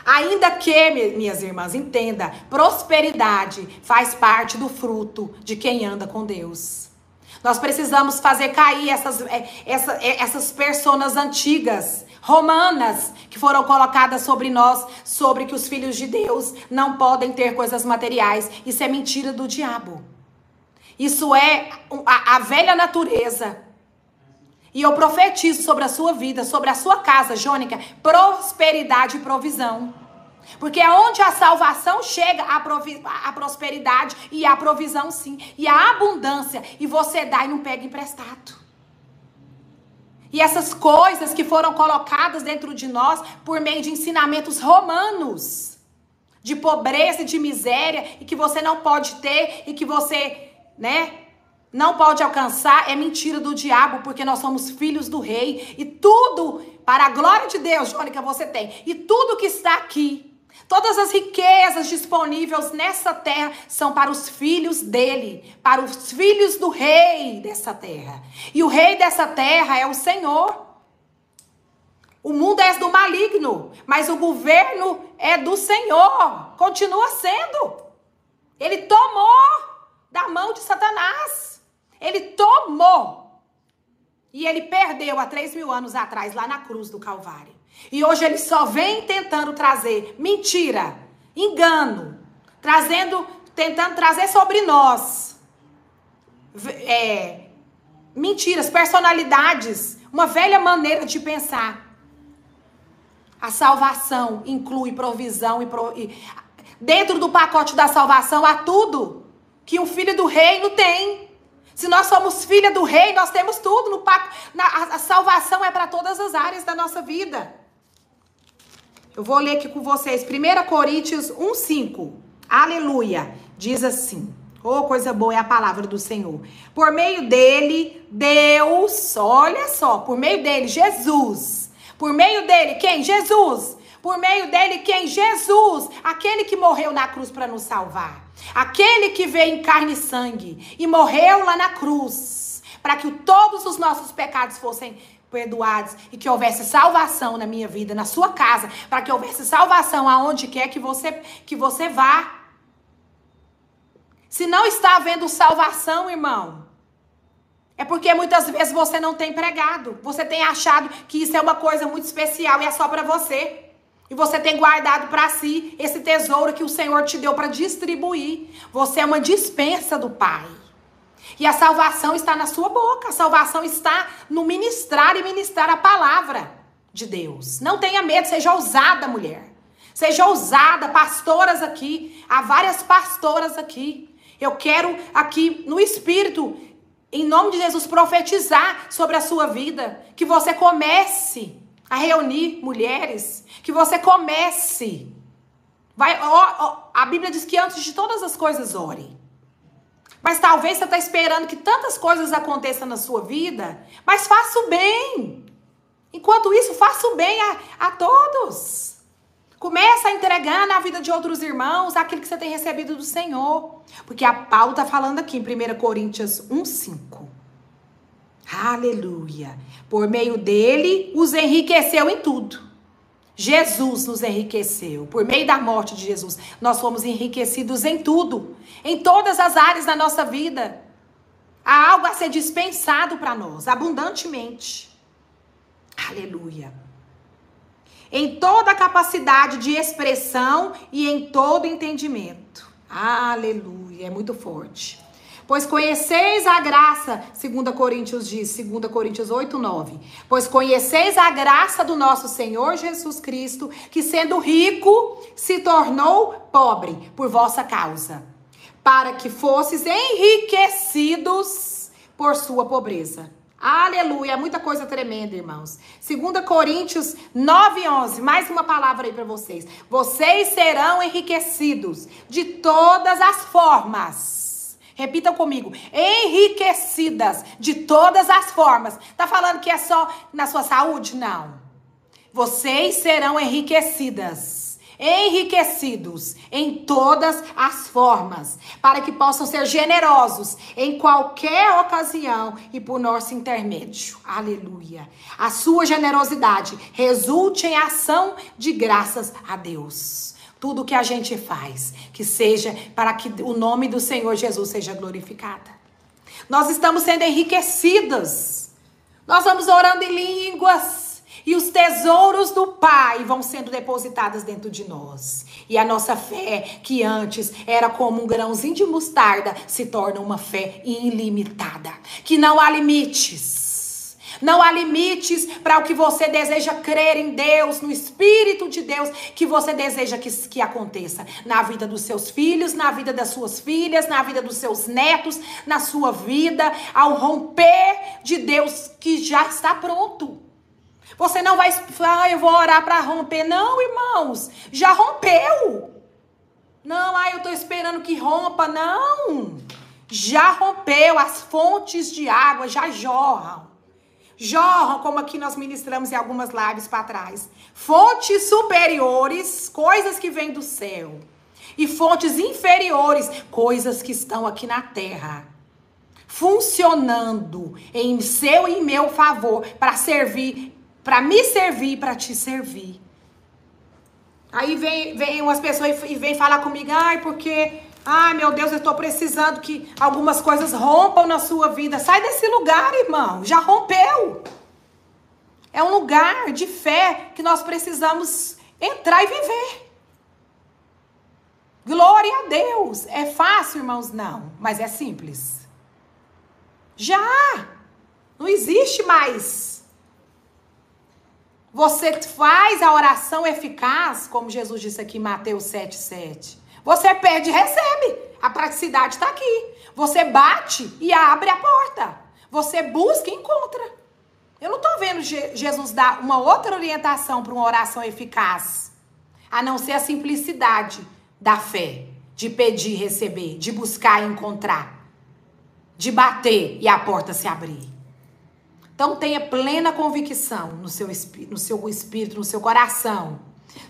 Ainda que, minhas irmãs, entenda, prosperidade faz parte do fruto de quem anda com Deus. Nós precisamos fazer cair essas, é, essa, é, essas personas antigas romanas que foram colocadas sobre nós, sobre que os filhos de Deus não podem ter coisas materiais. Isso é mentira do diabo. Isso é a, a velha natureza. E eu profetizo sobre a sua vida, sobre a sua casa, Jônica, prosperidade e provisão. Porque é onde a salvação chega, a, a prosperidade e a provisão sim. E a abundância. E você dá e não pega emprestado. E essas coisas que foram colocadas dentro de nós por meio de ensinamentos romanos, de pobreza e de miséria, e que você não pode ter, e que você, né, não pode alcançar, é mentira do diabo, porque nós somos filhos do rei, e tudo, para a glória de Deus, Jônica, você tem, e tudo que está aqui, Todas as riquezas disponíveis nessa terra são para os filhos dele, para os filhos do rei dessa terra. E o rei dessa terra é o Senhor. O mundo é do maligno, mas o governo é do Senhor. Continua sendo. Ele tomou da mão de Satanás. Ele tomou. E ele perdeu há três mil anos atrás, lá na cruz do Calvário. E hoje ele só vem tentando trazer mentira, engano, trazendo, tentando trazer sobre nós é, mentiras, personalidades, uma velha maneira de pensar. A salvação inclui provisão e, pro, e dentro do pacote da salvação há tudo que um filho do reino tem. Se nós somos filha do rei, nós temos tudo no a, a salvação é para todas as áreas da nossa vida. Eu vou ler aqui com vocês. 1 Coríntios 1,5. Aleluia. Diz assim. Oh, coisa boa é a palavra do Senhor. Por meio dele, Deus, olha só, por meio dele, Jesus. Por meio dele, quem? Jesus. Por meio dele, quem? Jesus. Aquele que morreu na cruz para nos salvar. Aquele que veio em carne e sangue e morreu lá na cruz para que todos os nossos pecados fossem perdoados e que houvesse salvação na minha vida, na sua casa, para que houvesse salvação aonde quer que você que você vá. Se não está havendo salvação, irmão, é porque muitas vezes você não tem pregado. Você tem achado que isso é uma coisa muito especial e é só para você. E você tem guardado para si esse tesouro que o Senhor te deu para distribuir. Você é uma dispensa do Pai. E a salvação está na sua boca. A salvação está no ministrar e ministrar a palavra de Deus. Não tenha medo, seja ousada, mulher. Seja ousada, pastoras aqui. Há várias pastoras aqui. Eu quero aqui no espírito em nome de Jesus, profetizar sobre a sua vida. Que você comece a reunir mulheres. Que você comece. Vai, ó, ó, a Bíblia diz que antes de todas as coisas, ore. Mas talvez você está esperando que tantas coisas aconteçam na sua vida. Mas faça o bem. Enquanto isso, faça o bem a, a todos. Começa a entregar na vida de outros irmãos aquilo que você tem recebido do Senhor. Porque a Paulo está falando aqui em 1 Coríntios 1,5. Aleluia. Por meio dele, os enriqueceu em tudo. Jesus nos enriqueceu. Por meio da morte de Jesus, nós fomos enriquecidos em tudo. Em todas as áreas da nossa vida. Há algo a ser dispensado para nós, abundantemente. Aleluia em toda capacidade de expressão e em todo entendimento. Aleluia, é muito forte. Pois conheceis a graça, 2 Coríntios diz, 2 Coríntios 8, 9. Pois conheceis a graça do nosso Senhor Jesus Cristo, que sendo rico, se tornou pobre por vossa causa, para que fosses enriquecidos por sua pobreza. Aleluia, é muita coisa tremenda, irmãos. 2 Coríntios 9, 11, mais uma palavra aí para vocês. Vocês serão enriquecidos de todas as formas. Repitam comigo. Enriquecidas de todas as formas. Tá falando que é só na sua saúde? Não. Vocês serão enriquecidas enriquecidos em todas as formas, para que possam ser generosos em qualquer ocasião e por nosso intermédio. Aleluia. A sua generosidade resulte em ação de graças a Deus. Tudo que a gente faz, que seja para que o nome do Senhor Jesus seja glorificado. Nós estamos sendo enriquecidas. Nós vamos orando em línguas e os tesouros do Pai vão sendo depositados dentro de nós. E a nossa fé, que antes era como um grãozinho de mostarda, se torna uma fé ilimitada. Que não há limites. Não há limites para o que você deseja crer em Deus, no Espírito de Deus, que você deseja que, que aconteça na vida dos seus filhos, na vida das suas filhas, na vida dos seus netos, na sua vida, ao romper de Deus que já está pronto. Você não vai, ah, eu vou orar para romper. Não, irmãos, já rompeu. Não, ah, eu estou esperando que rompa. Não, já rompeu. As fontes de água já jorram. Jorram, como aqui nós ministramos em algumas lives para trás. Fontes superiores, coisas que vêm do céu. E fontes inferiores, coisas que estão aqui na terra funcionando em seu e meu favor para servir para me servir, para te servir. Aí vem, vem umas pessoas e vem falar comigo, ai, porque, ai meu Deus, eu estou precisando que algumas coisas rompam na sua vida. Sai desse lugar, irmão, já rompeu. É um lugar de fé que nós precisamos entrar e viver. Glória a Deus. É fácil, irmãos? Não, mas é simples. Já! Não existe mais você faz a oração eficaz, como Jesus disse aqui em Mateus 7,7. Você pede e recebe. A praticidade está aqui. Você bate e abre a porta. Você busca e encontra. Eu não estou vendo Jesus dar uma outra orientação para uma oração eficaz, a não ser a simplicidade da fé, de pedir e receber, de buscar e encontrar, de bater e a porta se abrir. Então tenha plena convicção no seu, no seu espírito, no seu coração.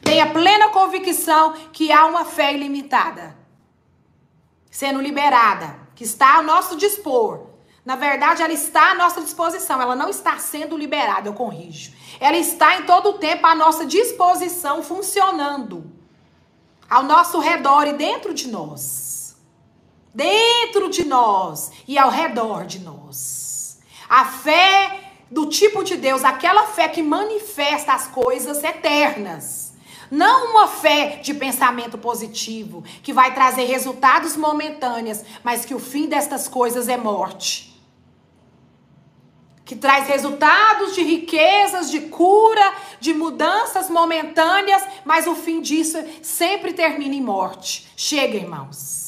Tenha plena convicção que há uma fé ilimitada sendo liberada, que está ao nosso dispor. Na verdade, ela está à nossa disposição, ela não está sendo liberada, eu corrijo. Ela está em todo o tempo à nossa disposição, funcionando ao nosso redor e dentro de nós. Dentro de nós e ao redor de nós. A fé do tipo de Deus, aquela fé que manifesta as coisas eternas. Não uma fé de pensamento positivo, que vai trazer resultados momentâneos, mas que o fim destas coisas é morte que traz resultados de riquezas, de cura, de mudanças momentâneas, mas o fim disso sempre termina em morte. Chega, irmãos.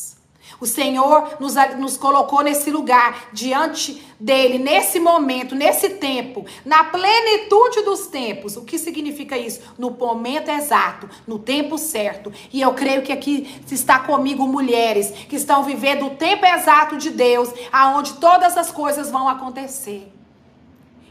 O Senhor nos, nos colocou nesse lugar, diante dele, nesse momento, nesse tempo, na plenitude dos tempos. O que significa isso? No momento exato, no tempo certo. E eu creio que aqui está comigo mulheres que estão vivendo o tempo exato de Deus, aonde todas as coisas vão acontecer.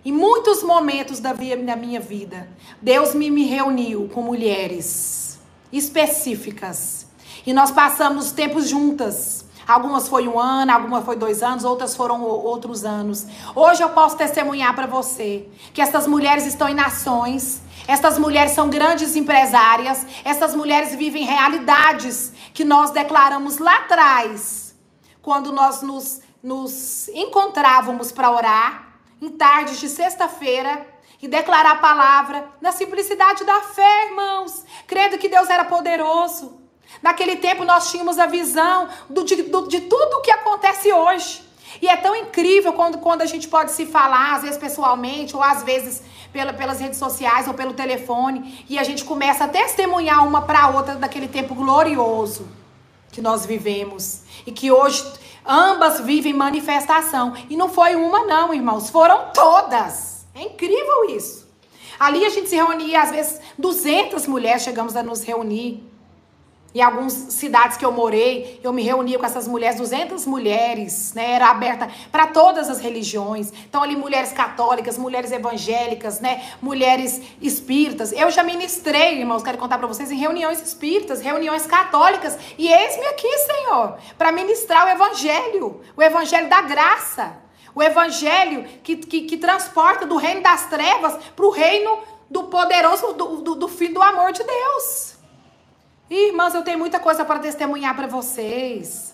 Em muitos momentos da, minha vida, Deus me, me reuniu com mulheres específicas. E nós passamos tempos juntas. Algumas foi um ano, algumas foi dois anos, outras foram outros anos. Hoje eu posso testemunhar para você que essas mulheres estão em nações, essas mulheres são grandes empresárias, essas mulheres vivem realidades que nós declaramos lá atrás, quando nós nos, nos encontrávamos para orar em tardes de sexta-feira e declarar a palavra na simplicidade da fé, irmãos, crendo que Deus era poderoso. Naquele tempo nós tínhamos a visão do, de, do, de tudo o que acontece hoje. E é tão incrível quando, quando a gente pode se falar, às vezes pessoalmente, ou às vezes pela, pelas redes sociais ou pelo telefone, e a gente começa a testemunhar uma para a outra daquele tempo glorioso que nós vivemos. E que hoje Ambas vivem manifestação. E não foi uma, não, irmãos. Foram todas. É incrível isso. Ali a gente se reunia, às vezes, 200 mulheres chegamos a nos reunir. Em algumas cidades que eu morei, eu me reunia com essas mulheres, 200 mulheres, né? Era aberta para todas as religiões. Então, ali, mulheres católicas, mulheres evangélicas, né? Mulheres espíritas. Eu já ministrei, irmãos, quero contar para vocês, em reuniões espíritas, reuniões católicas. E eis-me aqui, Senhor, para ministrar o evangelho, o evangelho da graça. O evangelho que, que, que transporta do reino das trevas para o reino do poderoso, do, do, do Filho do amor de Deus. Irmãs, eu tenho muita coisa para testemunhar para vocês.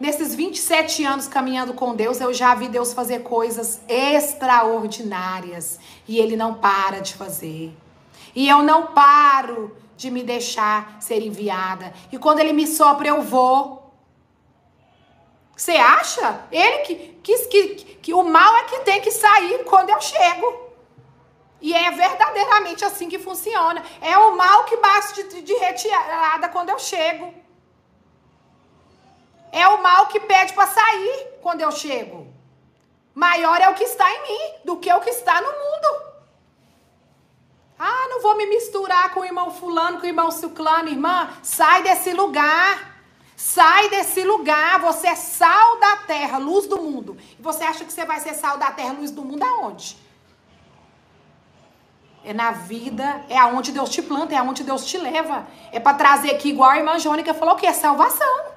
Nesses 27 anos caminhando com Deus, eu já vi Deus fazer coisas extraordinárias. E Ele não para de fazer. E eu não paro de me deixar ser enviada. E quando Ele me sopra, eu vou. Você acha? Ele que, que, que, que o mal é que tem que sair quando eu chego. E é verdadeiramente assim que funciona. É o mal que bate de, de retirada quando eu chego. É o mal que pede para sair quando eu chego. Maior é o que está em mim do que o que está no mundo. Ah, não vou me misturar com o irmão fulano, com o irmão ciclano, irmã. Sai desse lugar. Sai desse lugar. Você é sal da terra, luz do mundo. E você acha que você vai ser sal da terra, luz do mundo aonde? É na vida, é aonde Deus te planta, é aonde Deus te leva. É para trazer aqui, igual a irmã Jônica falou, que é salvação.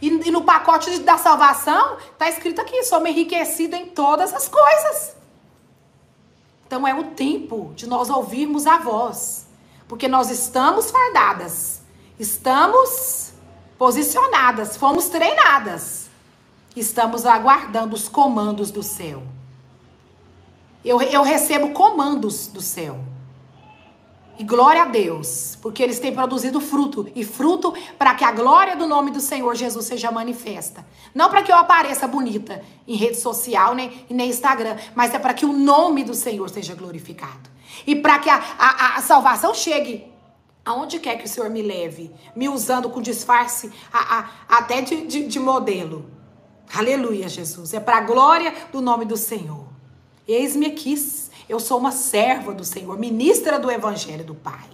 E, e, no pacote da salvação, está escrito aqui: somos enriquecidos em todas as coisas. Então é o tempo de nós ouvirmos a voz. Porque nós estamos fardadas, estamos posicionadas, fomos treinadas. Estamos aguardando os comandos do céu. Eu, eu recebo comandos do céu. E glória a Deus, porque eles têm produzido fruto. E fruto para que a glória do nome do Senhor Jesus seja manifesta. Não para que eu apareça bonita em rede social nem, nem Instagram, mas é para que o nome do Senhor seja glorificado. E para que a, a, a salvação chegue aonde quer que o Senhor me leve, me usando com disfarce a, a, até de, de, de modelo. Aleluia, Jesus. É para a glória do nome do Senhor. Eis-me aqui, eu sou uma serva do Senhor, ministra do Evangelho do Pai,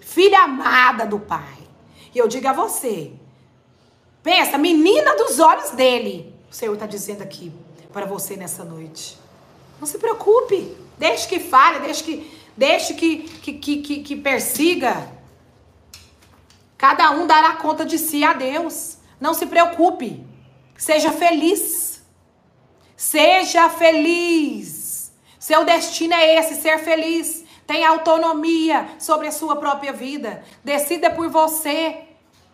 filha amada do Pai. E eu digo a você, pensa, menina dos olhos dele, o Senhor está dizendo aqui para você nessa noite. Não se preocupe, deixe que fale, deixe que, deixe que, que, que, que, que persiga. Cada um dará conta de si a Deus. Não se preocupe, seja feliz. Seja feliz. Seu destino é esse, ser feliz. Tenha autonomia sobre a sua própria vida. Decida por você.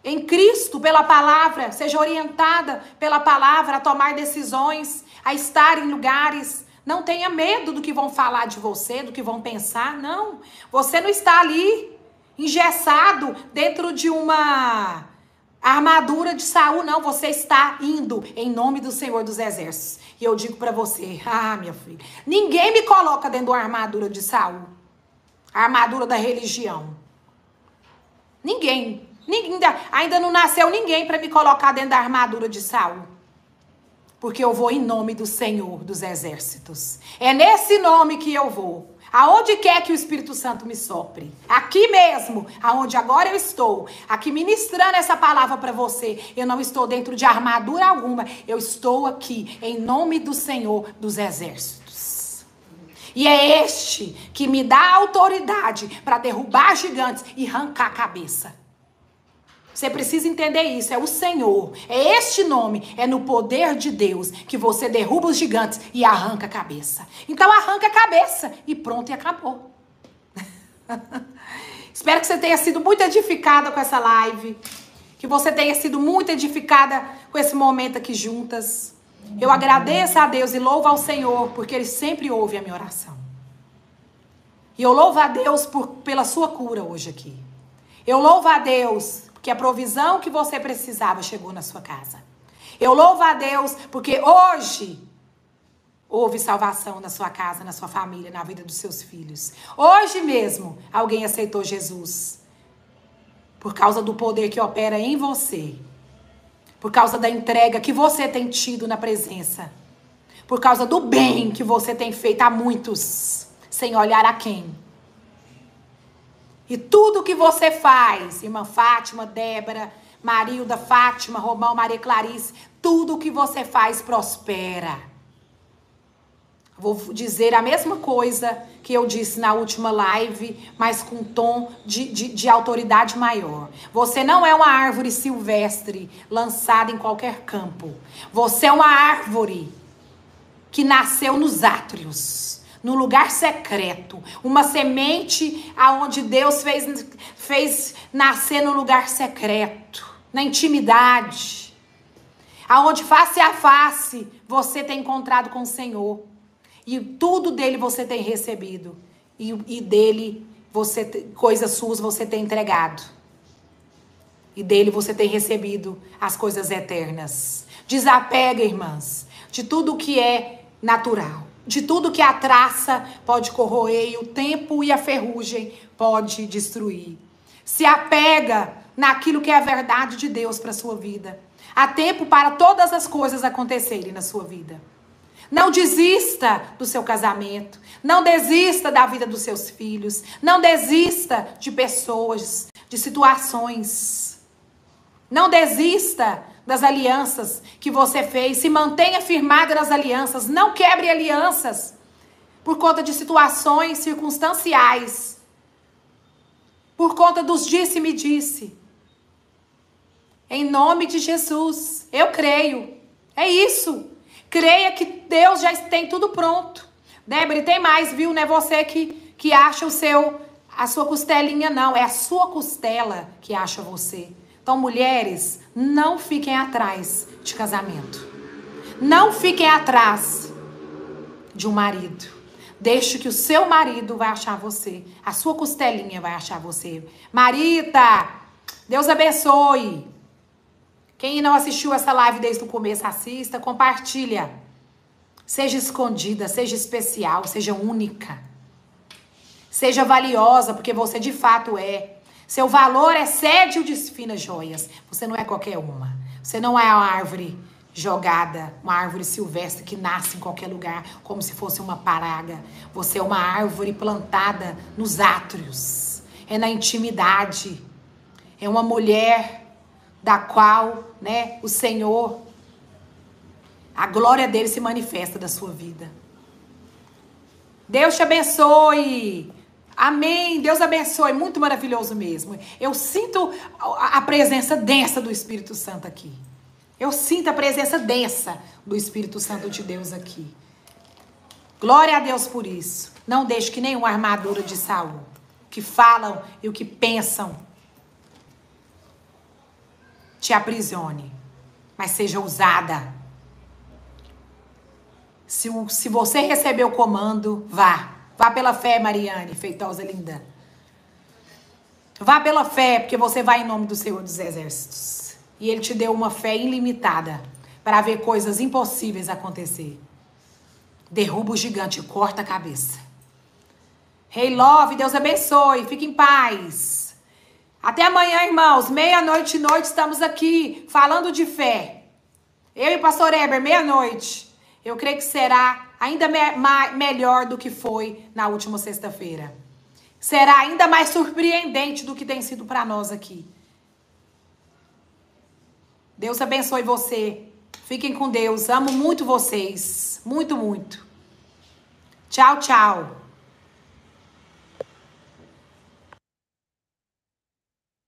Em Cristo, pela palavra, seja orientada pela palavra a tomar decisões, a estar em lugares. Não tenha medo do que vão falar de você, do que vão pensar. Não. Você não está ali engessado dentro de uma armadura de Saul, não. Você está indo em nome do Senhor dos Exércitos. E eu digo para você, ah, minha filha, ninguém me coloca dentro da armadura de Saul. A armadura da religião. Ninguém. ninguém ainda não nasceu ninguém para me colocar dentro da armadura de Saul. Porque eu vou em nome do Senhor dos Exércitos. É nesse nome que eu vou. Aonde quer que o Espírito Santo me sopre. Aqui mesmo, aonde agora eu estou, aqui ministrando essa palavra para você. Eu não estou dentro de armadura alguma. Eu estou aqui em nome do Senhor dos Exércitos. E é este que me dá autoridade para derrubar gigantes e arrancar a cabeça. Você precisa entender isso. É o Senhor. É este nome. É no poder de Deus que você derruba os gigantes e arranca a cabeça. Então arranca a cabeça e pronto e acabou. Espero que você tenha sido muito edificada com essa live. Que você tenha sido muito edificada com esse momento aqui juntas. Eu agradeço a Deus e louvo ao Senhor, porque Ele sempre ouve a minha oração. E eu louvo a Deus por, pela sua cura hoje aqui. Eu louvo a Deus que a provisão que você precisava chegou na sua casa. Eu louvo a Deus porque hoje houve salvação na sua casa, na sua família, na vida dos seus filhos. Hoje mesmo alguém aceitou Jesus. Por causa do poder que opera em você. Por causa da entrega que você tem tido na presença. Por causa do bem que você tem feito a muitos, sem olhar a quem. E tudo que você faz, irmã Fátima, Débora, Marilda, Fátima, Romão, Maria Clarice, tudo que você faz prospera. Vou dizer a mesma coisa que eu disse na última live, mas com tom de, de, de, autoridade maior. Você não é uma árvore silvestre lançada em qualquer campo. Você é uma árvore que nasceu nos átrios no lugar secreto, uma semente aonde Deus fez, fez nascer no lugar secreto, na intimidade, aonde face a face você tem encontrado com o Senhor. E tudo dele você tem recebido. E, e dele você coisas suas você tem entregado. E dele você tem recebido as coisas eternas. Desapega, irmãs, de tudo que é natural de tudo que a traça pode corroer e o tempo e a ferrugem pode destruir. Se apega naquilo que é a verdade de Deus para sua vida. Há tempo para todas as coisas acontecerem na sua vida. Não desista do seu casamento. Não desista da vida dos seus filhos. Não desista de pessoas, de situações. Não desista das alianças que você fez. Se mantenha firmada nas alianças. Não quebre alianças por conta de situações circunstanciais. Por conta dos disse-me disse. Em nome de Jesus, eu creio. É isso. Creia que Deus já tem tudo pronto. Débora, tem mais, viu? Não é você que, que acha o seu, a sua costelinha, não. É a sua costela que acha você. Então, mulheres, não fiquem atrás de casamento. Não fiquem atrás de um marido. Deixe que o seu marido vai achar você. A sua costelinha vai achar você. Marita, Deus abençoe. Quem não assistiu essa live desde o começo, assista, compartilha. Seja escondida, seja especial, seja única. Seja valiosa, porque você de fato é. Seu valor excede o de finas joias. Você não é qualquer uma. Você não é uma árvore jogada, uma árvore silvestre que nasce em qualquer lugar, como se fosse uma paraga. Você é uma árvore plantada nos átrios. É na intimidade. É uma mulher da qual, né, o Senhor a glória dele se manifesta da sua vida. Deus te abençoe. Amém. Deus abençoe. Muito maravilhoso mesmo. Eu sinto a presença densa do Espírito Santo aqui. Eu sinto a presença densa do Espírito Santo de Deus aqui. Glória a Deus por isso. Não deixe que nenhuma armadura de Saul, que falam e o que pensam, te aprisione, mas seja usada. Se, se você recebeu o comando, vá. Vá pela fé, Mariane, feitosa linda. Vá pela fé, porque você vai em nome do Senhor dos Exércitos. E Ele te deu uma fé ilimitada para ver coisas impossíveis acontecer. Derruba o gigante, corta a cabeça. Rei hey, Love, Deus abençoe, fique em paz. Até amanhã, irmãos, meia-noite e noite estamos aqui falando de fé. Eu e pastor Eber, meia-noite. Eu creio que será ainda me melhor do que foi na última sexta-feira. Será ainda mais surpreendente do que tem sido para nós aqui. Deus abençoe você. Fiquem com Deus. Amo muito vocês. Muito, muito. Tchau, tchau.